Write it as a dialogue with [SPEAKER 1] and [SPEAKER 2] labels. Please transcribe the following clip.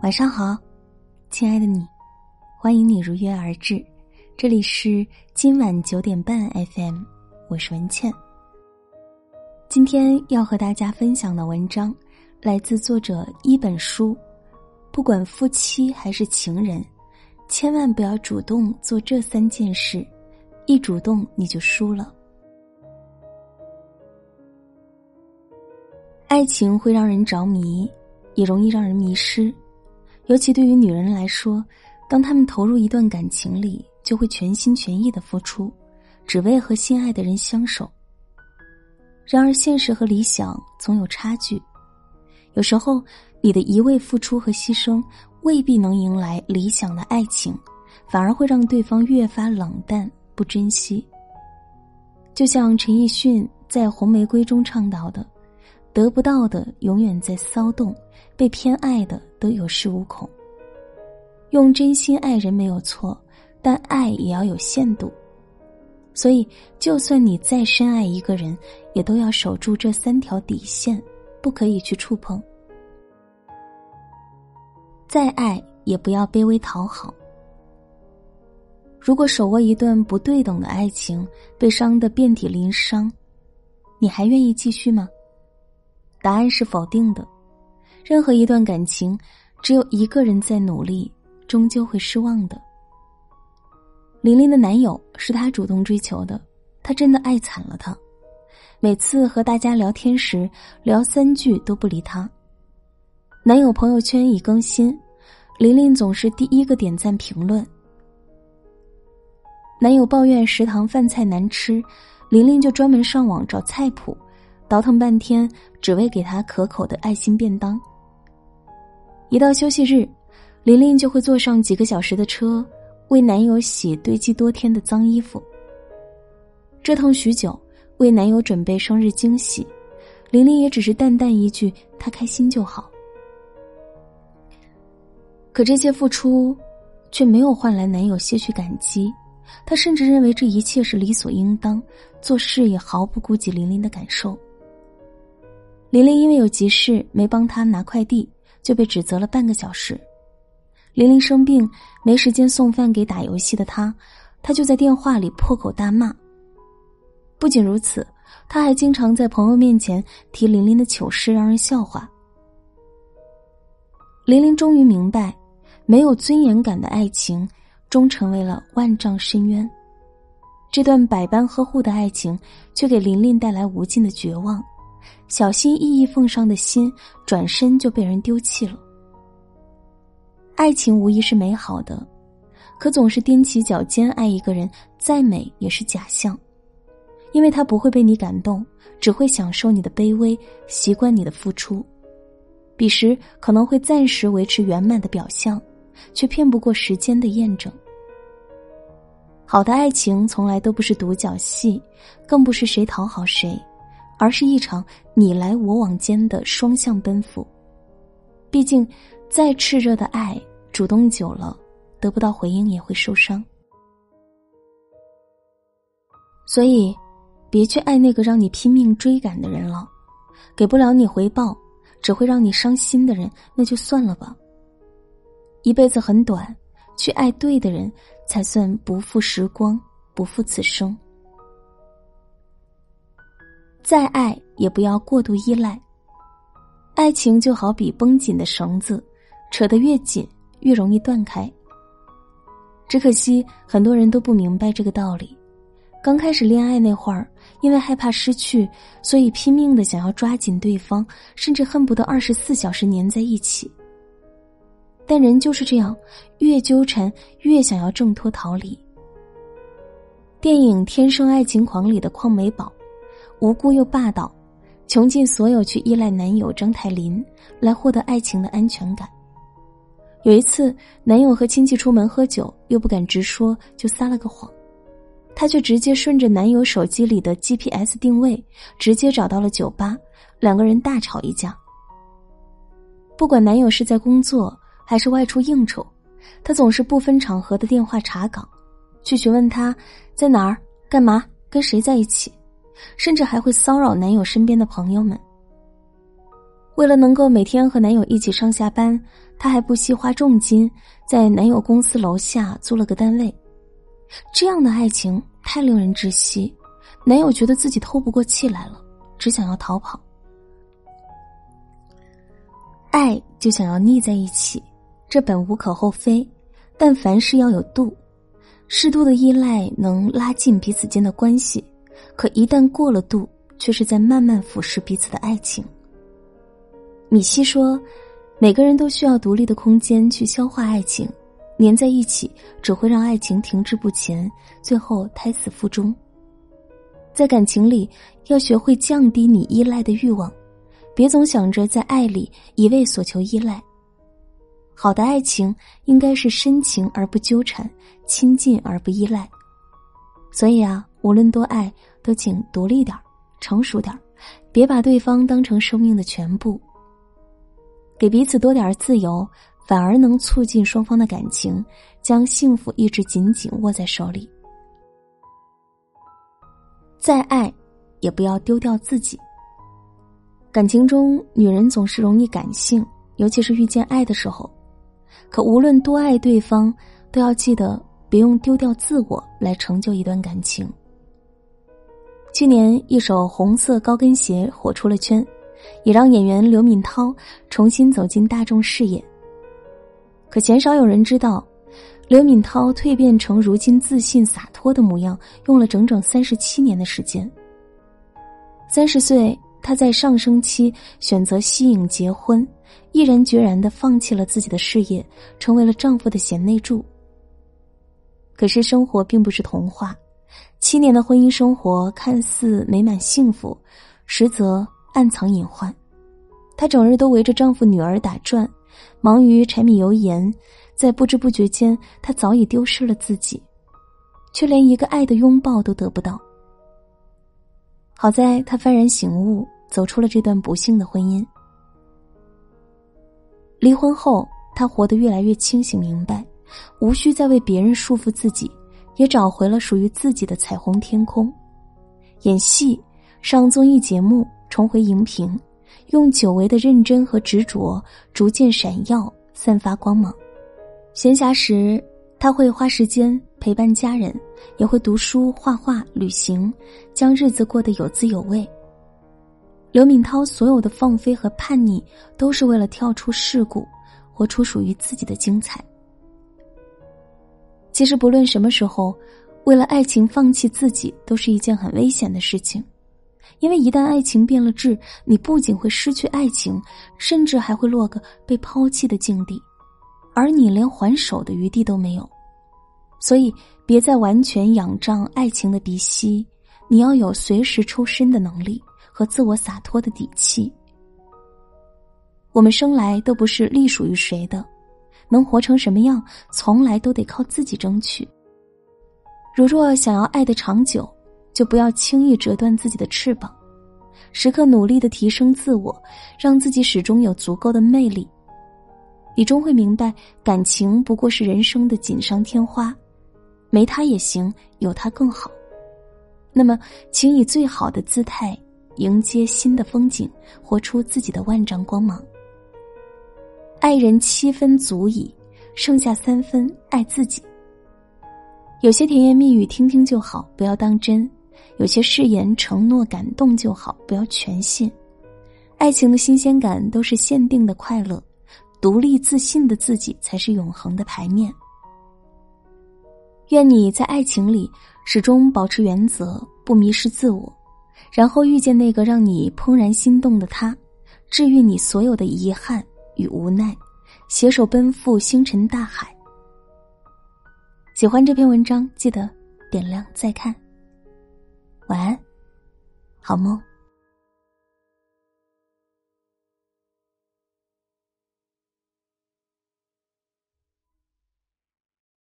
[SPEAKER 1] 晚上好，亲爱的你，欢迎你如约而至。这里是今晚九点半 FM，我是文倩。今天要和大家分享的文章来自作者一本书。不管夫妻还是情人，千万不要主动做这三件事，一主动你就输了。爱情会让人着迷，也容易让人迷失。尤其对于女人来说，当她们投入一段感情里，就会全心全意的付出，只为和心爱的人相守。然而，现实和理想总有差距，有时候你的一味付出和牺牲，未必能迎来理想的爱情，反而会让对方越发冷淡不珍惜。就像陈奕迅在《红玫瑰》中倡导的。得不到的永远在骚动，被偏爱的都有恃无恐。用真心爱人没有错，但爱也要有限度。所以，就算你再深爱一个人，也都要守住这三条底线，不可以去触碰。再爱也不要卑微讨好。如果手握一段不对等的爱情，被伤得遍体鳞伤，你还愿意继续吗？答案是否定的。任何一段感情，只有一个人在努力，终究会失望的。玲玲的男友是她主动追求的，她真的爱惨了他。每次和大家聊天时，聊三句都不理他。男友朋友圈已更新，玲玲总是第一个点赞评论。男友抱怨食堂饭菜难吃，玲玲就专门上网找菜谱。倒腾半天，只为给他可口的爱心便当。一到休息日，玲玲就会坐上几个小时的车，为男友洗堆积多天的脏衣服。折腾许久，为男友准备生日惊喜，玲玲也只是淡淡一句：“他开心就好。”可这些付出，却没有换来男友些许感激，他甚至认为这一切是理所应当，做事也毫不顾及玲玲的感受。玲玲因为有急事没帮他拿快递，就被指责了半个小时。玲玲生病没时间送饭给打游戏的他，他就在电话里破口大骂。不仅如此，他还经常在朋友面前提玲玲的糗事，让人笑话。玲玲终于明白，没有尊严感的爱情，终成为了万丈深渊。这段百般呵护的爱情，却给玲玲带来无尽的绝望。小心翼翼奉上的心，转身就被人丢弃了。爱情无疑是美好的，可总是踮起脚尖爱一个人，再美也是假象，因为他不会被你感动，只会享受你的卑微，习惯你的付出，彼时可能会暂时维持圆满的表象，却骗不过时间的验证。好的爱情从来都不是独角戏，更不是谁讨好谁。而是一场你来我往间的双向奔赴。毕竟，再炽热的爱，主动久了，得不到回应也会受伤。所以，别去爱那个让你拼命追赶的人了，给不了你回报，只会让你伤心的人，那就算了吧。一辈子很短，去爱对的人，才算不负时光，不负此生。再爱也不要过度依赖。爱情就好比绷紧的绳子，扯得越紧越容易断开。只可惜很多人都不明白这个道理。刚开始恋爱那会儿，因为害怕失去，所以拼命的想要抓紧对方，甚至恨不得二十四小时黏在一起。但人就是这样，越纠缠越想要挣脱逃离。电影《天生爱情狂》里的邝美宝。无辜又霸道，穷尽所有去依赖男友张泰林，来获得爱情的安全感。有一次，男友和亲戚出门喝酒，又不敢直说，就撒了个谎。她却直接顺着男友手机里的 GPS 定位，直接找到了酒吧，两个人大吵一架。不管男友是在工作还是外出应酬，她总是不分场合的电话查岗，去询问他在哪儿、干嘛、跟谁在一起。甚至还会骚扰男友身边的朋友们。为了能够每天和男友一起上下班，她还不惜花重金在男友公司楼下租了个单位。这样的爱情太令人窒息，男友觉得自己透不过气来了，只想要逃跑。爱就想要腻在一起，这本无可厚非，但凡事要有度。适度的依赖能拉近彼此间的关系，可一旦过了度，却是在慢慢腐蚀彼此的爱情。米西说：“每个人都需要独立的空间去消化爱情，粘在一起只会让爱情停滞不前，最后胎死腹中。在感情里，要学会降低你依赖的欲望，别总想着在爱里一味索求依赖。好的爱情应该是深情而不纠缠，亲近而不依赖。所以啊，无论多爱，都请独立点成熟点别把对方当成生命的全部。”给彼此多点自由，反而能促进双方的感情，将幸福一直紧紧握在手里。再爱，也不要丢掉自己。感情中，女人总是容易感性，尤其是遇见爱的时候。可无论多爱对方，都要记得别用丢掉自我来成就一段感情。去年，一首红色高跟鞋火出了圈。也让演员刘敏涛重新走进大众视野。可鲜少有人知道，刘敏涛蜕变成如今自信洒脱的模样，用了整整三十七年的时间。三十岁，她在上升期选择息影结婚，毅然决然的放弃了自己的事业，成为了丈夫的贤内助。可是生活并不是童话，七年的婚姻生活看似美满幸福，实则。暗藏隐患，她整日都围着丈夫、女儿打转，忙于柴米油盐，在不知不觉间，她早已丢失了自己，却连一个爱的拥抱都得不到。好在她幡然醒悟，走出了这段不幸的婚姻。离婚后，她活得越来越清醒明白，无需再为别人束缚自己，也找回了属于自己的彩虹天空。演戏，上综艺节目。重回荧屏，用久违的认真和执着逐渐闪耀，散发光芒。闲暇时，他会花时间陪伴家人，也会读书、画画、旅行，将日子过得有滋有味。刘敏涛所有的放飞和叛逆，都是为了跳出世故，活出属于自己的精彩。其实，不论什么时候，为了爱情放弃自己，都是一件很危险的事情。因为一旦爱情变了质，你不仅会失去爱情，甚至还会落个被抛弃的境地，而你连还手的余地都没有。所以，别再完全仰仗爱情的鼻息，你要有随时抽身的能力和自我洒脱的底气。我们生来都不是隶属于谁的，能活成什么样，从来都得靠自己争取。如若想要爱的长久，就不要轻易折断自己的翅膀，时刻努力的提升自我，让自己始终有足够的魅力。你终会明白，感情不过是人生的锦上添花，没它也行，有它更好。那么，请以最好的姿态迎接新的风景，活出自己的万丈光芒。爱人七分足矣，剩下三分爱自己。有些甜言蜜语听听就好，不要当真。有些誓言承诺感动就好，不要全信。爱情的新鲜感都是限定的快乐，独立自信的自己才是永恒的牌面。愿你在爱情里始终保持原则，不迷失自我，然后遇见那个让你怦然心动的他，治愈你所有的遗憾与无奈，携手奔赴星辰大海。喜欢这篇文章，记得点亮再看。晚安，好梦。